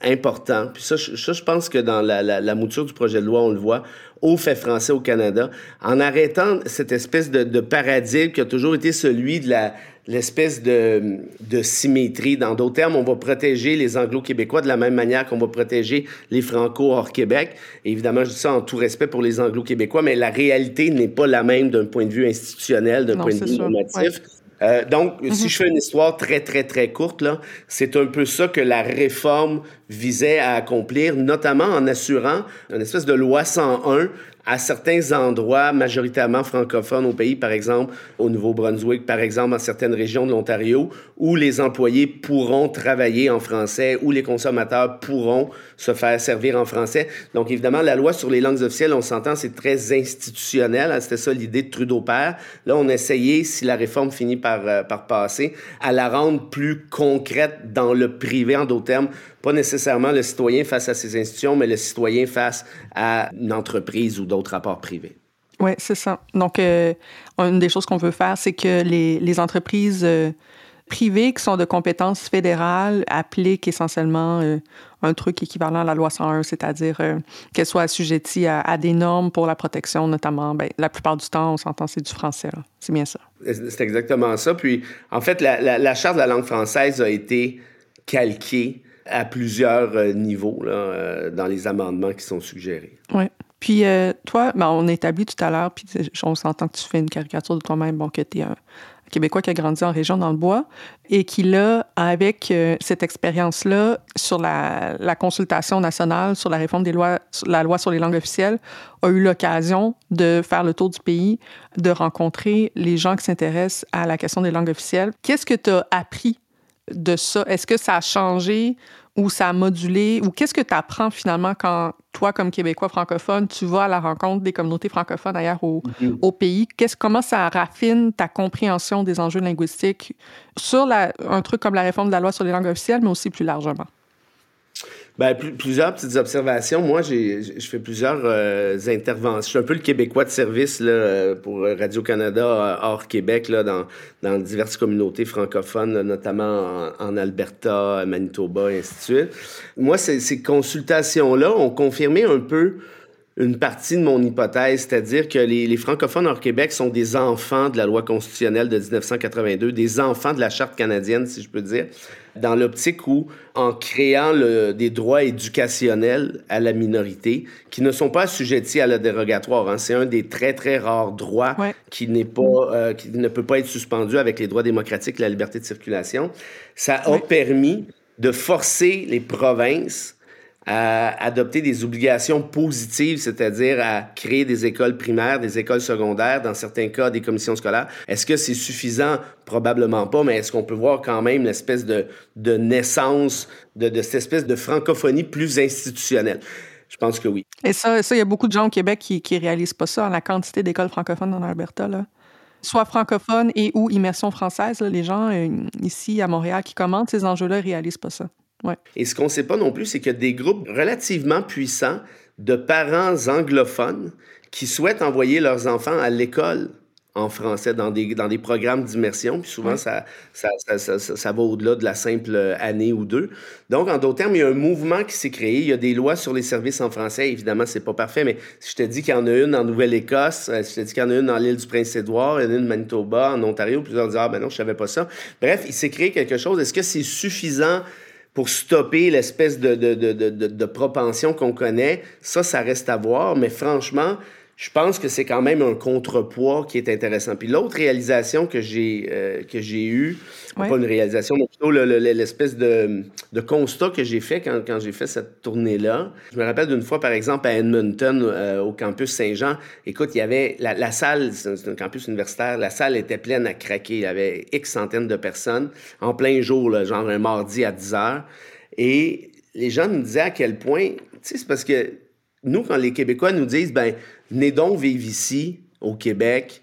important. Puis ça, ça, je pense que dans la, la- la mouture du projet de loi, on le voit, au fait français au Canada, en arrêtant cette espèce de, de paradigme qui a toujours été celui de la l'espèce de, de symétrie. Dans d'autres termes, on va protéger les anglo-québécois de la même manière qu'on va protéger les franco hors Québec. Et évidemment, je dis ça en tout respect pour les anglo-québécois, mais la réalité n'est pas la même d'un point de vue institutionnel, d'un point de vue normatif. Euh, donc, si je fais une histoire très, très, très courte, là, c'est un peu ça que la réforme visait à accomplir, notamment en assurant une espèce de loi 101 à certains endroits majoritairement francophones au pays, par exemple au Nouveau-Brunswick, par exemple dans certaines régions de l'Ontario, où les employés pourront travailler en français, où les consommateurs pourront se faire servir en français. Donc évidemment, la loi sur les langues officielles, on s'entend, c'est très institutionnel. Hein, c'était ça l'idée de Trudeau père. Là, on a essayé, si la réforme finit par, euh, par passer, à la rendre plus concrète dans le privé, en d'autres termes, pas nécessairement le citoyen face à ses institutions, mais le citoyen face à une entreprise ou d'autres rapports privés. Oui, c'est ça. Donc, euh, une des choses qu'on veut faire, c'est que les, les entreprises euh, privées qui sont de compétences fédérales appliquent essentiellement euh, un truc équivalent à la loi 101, c'est-à-dire qu'elles soient assujetties à, des normes pour la protection, notamment. Ben, la plupart du temps, on s'entend, c'est du français. C'est bien ça. C'est exactement ça. Puis, en fait, la, la, la Charte de la langue française a été calquée à plusieurs euh, niveaux là, euh, dans les amendements qui sont suggérés. Oui. Puis euh, toi, ben, on établit tout à l'heure, puis on s'entend que tu fais une caricature de toi-même, bon, que tu es un Québécois qui a grandi en région dans le bois et qui, là, avec cette expérience-là sur la, consultation nationale, sur la réforme des lois, la loi sur les langues officielles, a eu l'occasion de faire le tour du pays, de rencontrer les gens qui s'intéressent à la question des langues officielles. Qu'est-ce que tu as appris de ça? Est-ce que ça a changé ou ça a modulé? Ou qu'est-ce que tu apprends finalement quand toi, comme Québécois francophone, tu vas à la rencontre des communautés francophones ailleurs au, au pays? comment ça raffine ta compréhension des enjeux linguistiques sur la, un truc comme la réforme de la loi sur les langues officielles, mais aussi plus largement? Ben, plusieurs petites observations. Moi, j'ai, je fais plusieurs euh, interventions. Je suis un peu le Québécois de service là, pour Radio-Canada euh, hors Québec, là, dans, dans diverses communautés francophones, notamment en, Alberta, Manitoba, et ainsi de suite. Moi, ces, ces consultations-là ont confirmé un peu une partie de mon hypothèse, c'est-à-dire que les, les, francophones hors Québec sont des enfants de la loi constitutionnelle de 1982, des enfants de la Charte canadienne, si je peux dire, dans l'optique où, en créant le, des droits éducationnels à la minorité, qui ne sont pas assujettis à la dérogatoire, hein, c'est un des très, très rares droits qui, n'est pas, euh, qui ne peut pas être suspendu avec les droits démocratiques et la liberté de circulation, ça a permis de forcer les provinces à adopter des obligations positives, c'est-à-dire à créer des écoles primaires, des écoles secondaires, dans certains cas des commissions scolaires. Est-ce que c'est suffisant? Probablement pas, mais est-ce qu'on peut voir quand même l'espèce de, de naissance de, cette espèce de francophonie plus institutionnelle? Je pense que oui. Et ça, il y a beaucoup de gens au Québec qui ne réalisent pas ça, la quantité d'écoles francophones en Alberta. Soit francophones et ou immersion française, les gens euh, ici à Montréal qui commentent ces enjeux-là réalisent pas ça. Et ce qu'on ne sait pas non plus, c'est qu'il y a des groupes relativement puissants de parents anglophones qui souhaitent envoyer leurs enfants à l'école en français dans des, dans des programmes d'immersion. Puis souvent, ça, ça, ça, ça, va au-delà de la simple année ou deux. Donc, en d'autres termes, il y a un mouvement qui s'est créé. Il y a des lois sur les services en français. Évidemment, c'est pas parfait, mais si je te dis qu'il y en a une en Nouvelle-Écosse, euh, si je te dis qu'il y en a une dans l'île du Prince-Édouard, il y en a une Manitoba, en Ontario, plusieurs disent, ah ben non, je savais pas ça. Bref, il s'est créé quelque chose. Est-ce que c'est suffisant pour stopper l'espèce de, de, de, de, propension qu'on connaît, ça, ça reste à voir. Mais franchement, je pense que c'est quand même un contrepoids qui est intéressant. Puis l'autre réalisation que j'ai euh, que j'ai eue, pas une réalisation, mais plutôt l'espèce de, de, constat que j'ai fait quand, quand j'ai fait cette tournée-là. Je me rappelle d'une fois, par exemple, à Edmonton, euh, au campus Saint-Jean. Écoute, il y avait la, la salle, c'est un campus universitaire, la salle était pleine à craquer. Il y avait X centaines de personnes en plein jour, là, genre un mardi à 10 heures. Et les gens nous disaient à quel point, tu sais, c'est parce que nous, quand les Québécois nous disent, ben, venez donc vivre ici, au Québec.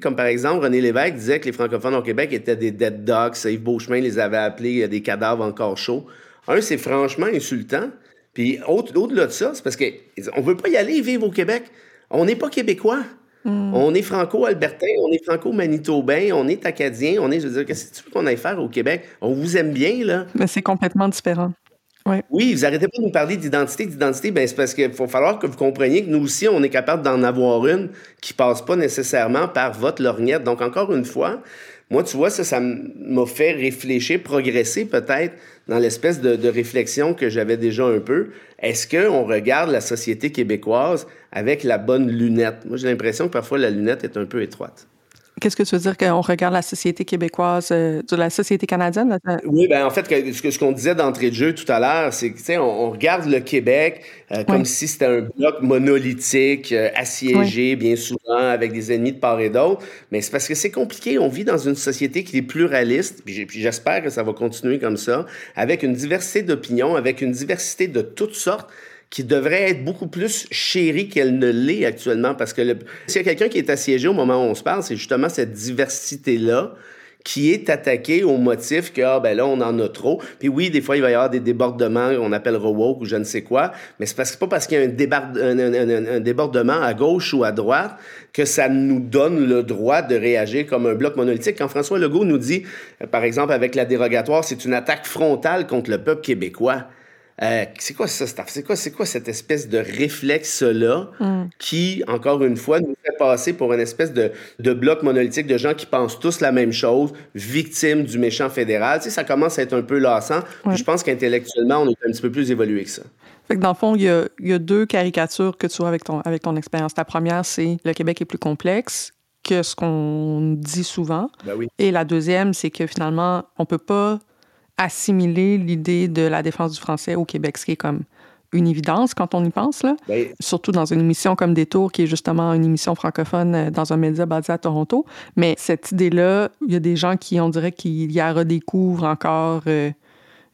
Comme par exemple, René Lévesque disait que les francophones au Québec étaient des dead dogs. Yves Beauchemin les avait appelés des cadavres encore chauds. Un, c'est franchement insultant. Puis au-delà de ça, c'est parce qu'on ne veut pas y aller vivre au Québec. On n'est pas québécois. Hmm. On est franco-albertain, on est franco-manitobain, on est acadien, on est, je veux dire, qu'est-ce que tu veux qu'on aille faire au Québec? On vous aime bien, là. Mais c'est complètement différent. Oui, vous arrêtez pas de nous parler d'identité, d'identité, ben c'est parce qu'il faut falloir que vous compreniez que nous aussi, on est capable d'en avoir une qui passe pas nécessairement par votre lorgnette. Donc, encore une fois, moi, tu vois, ça, ça m'a fait réfléchir, progresser peut-être dans l'espèce de, de, réflexion que j'avais déjà un peu. Est-ce qu'on regarde la société québécoise avec la bonne lunette? Moi, j'ai l'impression que parfois la lunette est un peu étroite. Qu'est-ce que tu veux dire qu'on regarde la société québécoise, euh, de la société canadienne? Oui, ben en fait, ce qu'on disait d'entrée de jeu tout à l'heure, c'est que, on, on regarde le Québec euh, comme si c'était un bloc monolithique, euh, assiégé bien souvent, avec des ennemis de part et d'autre. Mais c'est parce que c'est compliqué. On vit dans une société qui est pluraliste, puis j'espère que ça va continuer comme ça, avec une diversité d'opinions, avec une diversité de toutes sortes qui devrait être beaucoup plus chérie qu'elle ne l'est actuellement. Parce que s'il y a quelqu'un qui est assiégé au moment où on se parle, c'est justement cette diversité-là qui est attaquée au motif que, ah, ben là, on en a trop. Puis oui, des fois, il va y avoir des débordements, on appelle woke ou je ne sais quoi, mais c'est parce, pas parce qu'il y a un, débordement à gauche ou à droite que ça nous donne le droit de réagir comme un bloc monolithique. Quand François Legault nous dit, par exemple, avec la dérogatoire, c'est une attaque frontale contre le peuple québécois. Euh, c'est quoi ça, C'est quoi, c'est quoi cette espèce de réflexe-là mm. qui, encore une fois, nous fait passer pour une espèce de, de, bloc monolithique de gens qui pensent tous la même chose, victimes du méchant fédéral? Tu sais, ça commence à être un peu lassant. je pense qu'intellectuellement, on est un petit peu plus évolué que ça. Fait que dans le fond, il y a, y a, deux caricatures que tu vois avec ton, avec ton expérience. La première, c'est le Québec est plus complexe que ce qu'on dit souvent. Ben oui. Et la deuxième, c'est que finalement, on peut pas assimiler l'idée de la défense du français au Québec, ce qui est comme une évidence quand on y pense, là. Ben, surtout dans une émission comme Détour, qui est justement une émission francophone euh, dans un média basé à Toronto. Mais cette idée-là, il y a des gens qui, on dirait, qu'ils y redécouvrent encore euh,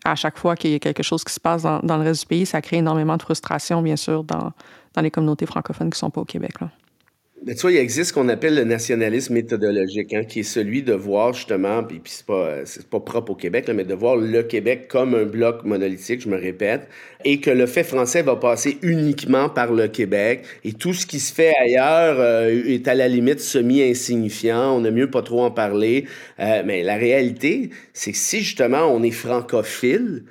à chaque fois qu'il y a quelque chose qui se passe dans, dans, le reste du pays. Ça crée énormément de frustration, bien sûr, dans, dans les communautés francophones qui ne sont pas au Québec. Là. Mais tu vois, il existe ce qu'on appelle le nationalisme méthodologique, hein, qui est celui de voir justement, puis, puis c'est pas, c'est pas propre au Québec, mais de voir le Québec comme un bloc monolithique, je me répète, et que le fait français va passer uniquement par le Québec, et tout ce qui se fait ailleurs euh, est à la limite semi-insignifiant, on a mieux pas trop en parler. Euh, mais la réalité, c'est que si justement on est francophile,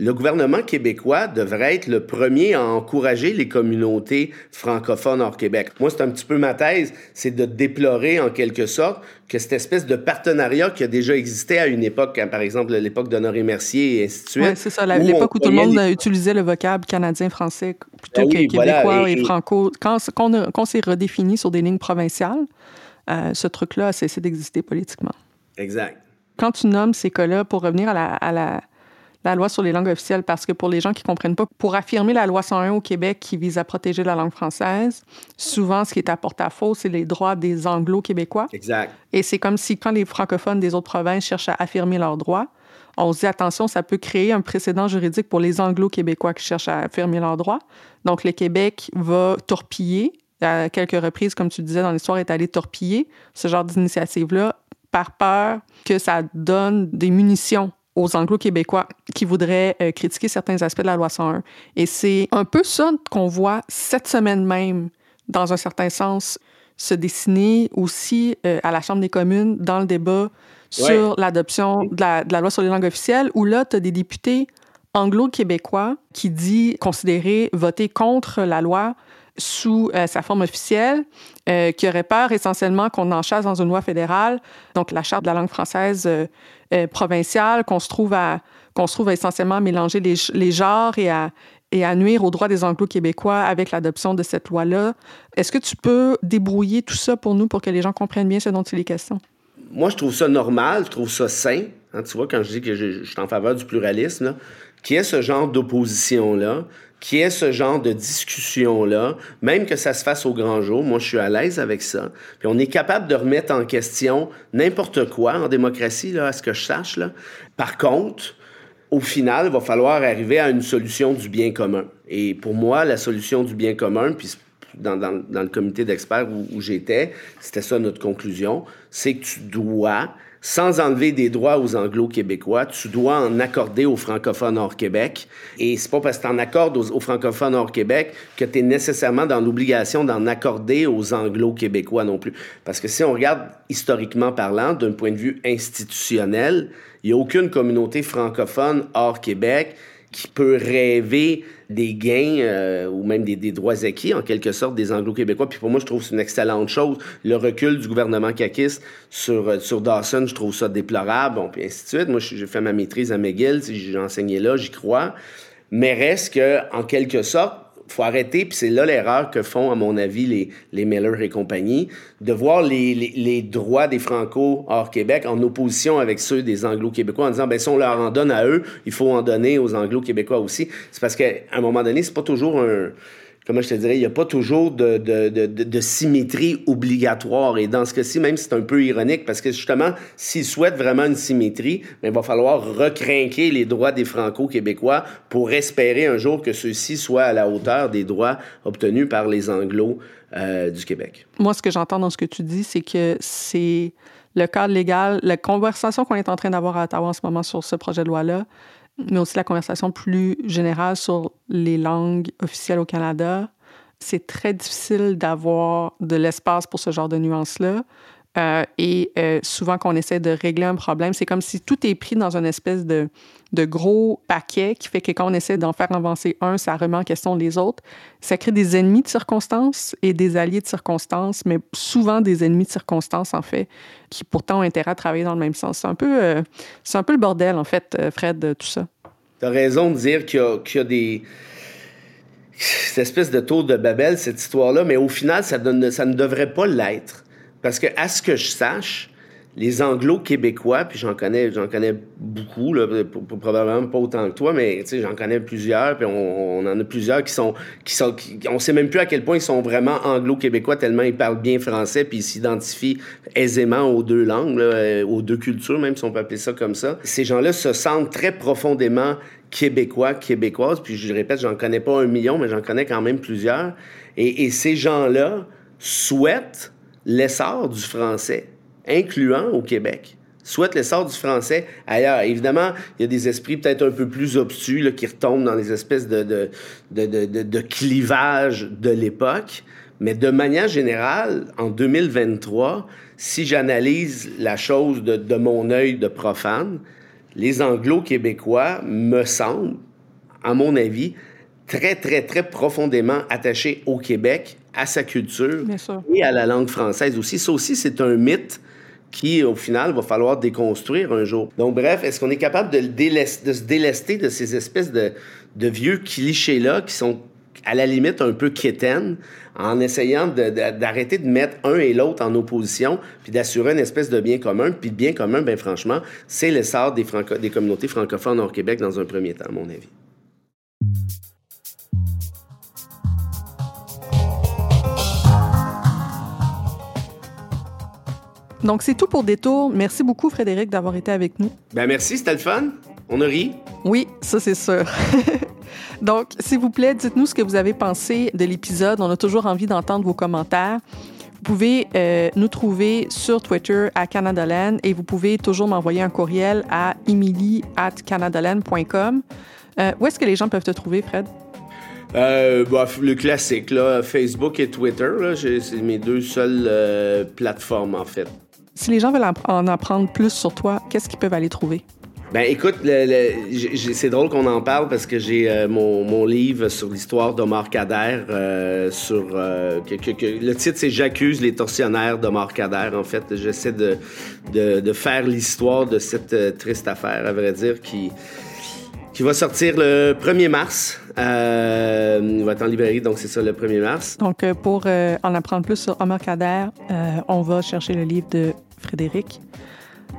le gouvernement québécois devrait être le premier à encourager les communautés francophones hors Québec. Moi, c'est un petit peu ma thèse, c'est de déplorer en quelque sorte que cette espèce de partenariat qui a déjà existé à une époque, hein, par exemple l'époque d'Honoré Mercier et ainsi de suite. Oui, c'est ça, l'époque où, tout le monde utilisait le vocable canadien-français plutôt ben que québécois et, franco. Quand, on, s'est redéfini sur des lignes provinciales, euh, ce truc-là a cessé d'exister politiquement. Exact. Quand tu nommes ces cas-là, pour revenir à la la loi sur les langues officielles parce que pour les gens qui comprennent pas, pour affirmer la loi 101 au Québec qui vise à protéger la langue française, souvent ce qui est à porte-à-faux, c'est les droits des anglo-québécois. Exact. Et c'est comme si quand les francophones des autres provinces cherchent à affirmer leurs droits, on se dit attention, ça peut créer un précédent juridique pour les anglo-québécois qui cherchent à affirmer leurs droits. Donc le Québec va torpiller à quelques reprises, comme tu disais dans l'histoire, est allé torpiller ce genre d'initiative-là par peur que ça donne des munitions aux anglo-québécois qui voudraient euh, critiquer certains aspects de la loi 101. Et c'est un peu ça qu'on voit cette semaine même, dans un certain sens, se dessiner aussi euh, à la Chambre des communes dans le débat sur l'adoption de la, de la, loi sur les langues officielles, où là, tu as des députés anglo-québécois qui disent considérer voter contre la loi sous euh, sa forme officielle, euh, qui aurait peur essentiellement qu'on en chasse dans une loi fédérale, donc la charte de la langue française euh, provinciale, qu'on se trouve à qu'on se trouve essentiellement mélanger les, genres et à, et à nuire aux droits des Anglo-Québécois avec l'adoption de cette loi-là. Est-ce que tu peux débrouiller tout ça pour nous pour que les gens comprennent bien ce dont il est question? Moi, je trouve ça normal, je trouve ça sain. Hein, tu vois, quand je dis que je, je suis en faveur du pluralisme, qui est ce genre d'opposition-là, qui est ce genre de discussion-là, même que ça se fasse au grand jour, moi je suis à l'aise avec ça. Puis on est capable de remettre en question n'importe quoi en démocratie, là, à ce que je sache. Là. Par contre, au final, il va falloir arriver à une solution du bien commun. Et pour moi, la solution du bien commun, puis dans, le comité d'experts où j'étais, c'était ça notre conclusion, c'est que tu dois sans enlever des droits aux anglo-québécois, tu dois en accorder aux francophones hors Québec. Et c'est pas parce que tu en accordes aux, francophones hors Québec que tu es nécessairement dans l'obligation d'en accorder aux anglo-québécois non plus. Parce que si on regarde historiquement parlant, d'un point de vue institutionnel, il n'y a aucune communauté francophone hors Québec qui peut rêver des gains euh, ou même des, des, droits acquis, en quelque sorte, des Anglo-Québécois. Puis pour moi, je trouve que c'est une excellente chose. Le recul du gouvernement caquiste sur, euh, sur Dawson, je trouve ça déplorable, bon, puis ainsi de suite. Moi, j'ai fait ma maîtrise à McGill, j'ai enseigné là, j'y crois. Mais reste que, en quelque sorte, faut arrêter, puis c'est là l'erreur que font, à mon avis, les, les Miller et compagnie, de voir les, les, droits des Franco hors Québec en opposition avec ceux des Anglo-Québécois, en disant, ben si on leur en donne à eux, il faut en donner aux Anglo-Québécois aussi. C'est parce qu'à un moment donné, c'est pas toujours un comment je te dirais, il n'y a pas toujours de, de, de, symétrie obligatoire. Et dans ce cas-ci, même c'est un peu ironique, parce que justement, s'ils souhaitent vraiment une symétrie, ben, il va falloir recrinquer les droits des Franco-Québécois pour espérer un jour que ceux-ci soient à la hauteur des droits obtenus par les Anglo euh, du Québec. Moi, ce que j'entends dans ce que tu dis, c'est que c'est le cadre légal, la conversation qu'on est en train d'avoir à Ottawa en ce moment sur ce projet de loi-là, mais aussi la conversation plus générale sur les langues officielles au Canada. C'est très difficile d'avoir de l'espace pour ce genre de nuances-là. Euh, et euh, souvent, quand on essaie de régler un problème, c'est comme si tout est pris dans une espèce de, gros paquet qui fait que quand on essaie d'en faire avancer un, ça remet en question les autres. Ça crée des ennemis de circonstances et des alliés de circonstances, mais souvent des ennemis de circonstances, en fait, qui pourtant ont intérêt à travailler dans le même sens. C'est un peu, euh, un peu le bordel, en fait, Fred, tout ça. Tu as raison de dire qu'il y, y a, des cette espèce de tour de Babel, cette histoire-là, mais au final, ça, donne, ça ne devrait pas l'être. Parce que, à ce que je sache, les anglo-québécois, puis j'en connais, connais beaucoup, là, probablement pas autant que toi, mais j'en connais plusieurs, puis on, en a plusieurs qui sont, qui sont, on sait même plus à quel point ils sont vraiment anglo-québécois tellement ils parlent bien français, puis ils s'identifient aisément aux deux langues, euh, aux deux cultures, même si on peut appeler ça comme ça. Ces gens-là se sentent très profondément québécois, québécoises, puis je répète, j'en connais pas un million, mais j'en connais quand même plusieurs. Et ces gens-là souhaitent l'essor du français, incluant au Québec souhaitent l'essor du français ailleurs. Évidemment, il y a des esprits peut-être un peu plus obtus qui retombent dans les espèces de, de, de, de, de clivages de l'époque. Mais de manière générale, en 2023, si j'analyse la chose de mon œil de profane, les anglo-québécois me semblent, à mon avis, très, très, très profondément attachés au Québec, à sa culture et à la langue française aussi. Ça aussi, c'est un mythe qui, au final, va falloir déconstruire un jour. Donc, bref, est-ce qu'on est capable de, de, se délester de ces espèces de, de vieux clichés-là qui sont à la limite un peu quétaines, en essayant d'arrêter de, mettre un et l'autre en opposition, puis d'assurer une espèce de bien commun? Puis le bien commun, bien franchement, c'est l'essor des, des communautés francophones hors Québec dans un premier temps, à mon avis. Donc, c'est tout pour Détour. Merci beaucoup, Frédéric, d'avoir été avec nous. Ben merci, c'était le fun. On a ri. Oui, ça, c'est sûr. Donc, s'il vous plaît, dites-nous ce que vous avez pensé de l'épisode. On a toujours envie d'entendre vos commentaires. Vous pouvez euh, nous trouver sur Twitter à Canadaland et vous pouvez toujours m'envoyer un courriel à emily at canadaland.com. Euh, où est-ce que les gens peuvent te trouver, Fred? Euh, bah, le classique, là, Facebook et Twitter, c'est mes deux seules plateformes, en fait. Si les gens veulent en apprendre plus sur toi, qu'est-ce qu'ils peuvent aller trouver? Ben écoute, c'est drôle qu'on en parle parce que j'ai euh, mon, livre sur l'histoire d'Omar Kader. Euh, euh, le titre c'est J'accuse les tortionnaires d'Omar Kader. En fait, j'essaie de, faire l'histoire de cette triste affaire, à vrai dire, qui va sortir le 1er mars. Il va être en librairie, donc c'est ça le 1er mars. Donc pour en apprendre plus sur Omar Kader, on va chercher le livre de Frédéric.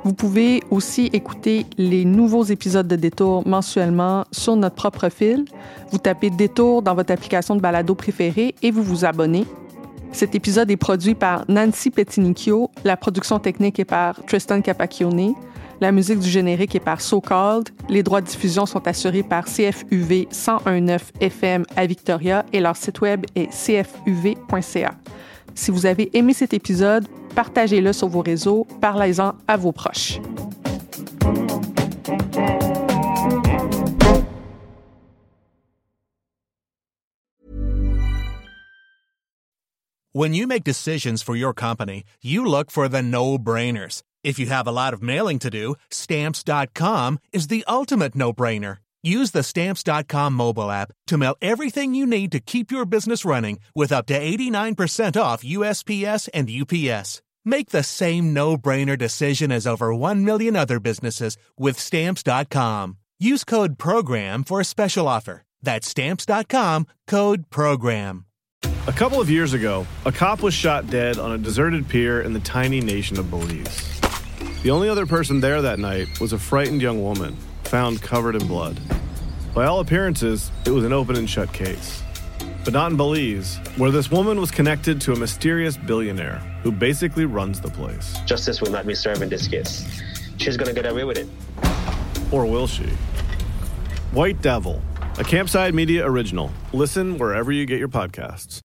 Vous pouvez aussi écouter les nouveaux épisodes de Détour mensuellement sur notre propre fil. Vous tapez Détour dans votre application de balado préférée et vous vous abonnez. Cet épisode est produit par Nancy Petinicchio. La production technique est par Tristan Capacchione. La musique du générique est par So Called. Les droits de diffusion sont assurés par CFUV 1019 FM à Victoria et leur site web est cfuv.ca. Si vous avez aimé cet épisode, partagez-le sur vos réseaux, parlez-en à vos proches. When you make decisions for your company, you look for the no-brainers. If you have a lot of mailing to do, stamps.com is the ultimate no-brainer. Use the Stamps.com mobile app to mail everything you need to keep your business running with up to 89% off USPS and UPS. Make the same no-brainer decision as over 1 million other businesses with Stamps.com. Use code PROGRAM for a special offer. That's stamps.com code program. A couple of years ago, a cop was shot dead on a deserted pier in the tiny nation of Belize. The only other person there that night was a frightened young woman, found covered in blood. By all appearances, it was an open and shut case. But not in Belize, where this woman was connected to a mysterious billionaire who basically runs the place. Justice will not be served in this case. She's gonna get away with it. Or will she? White Devil, a Campside Media original. Listen wherever you get your podcasts.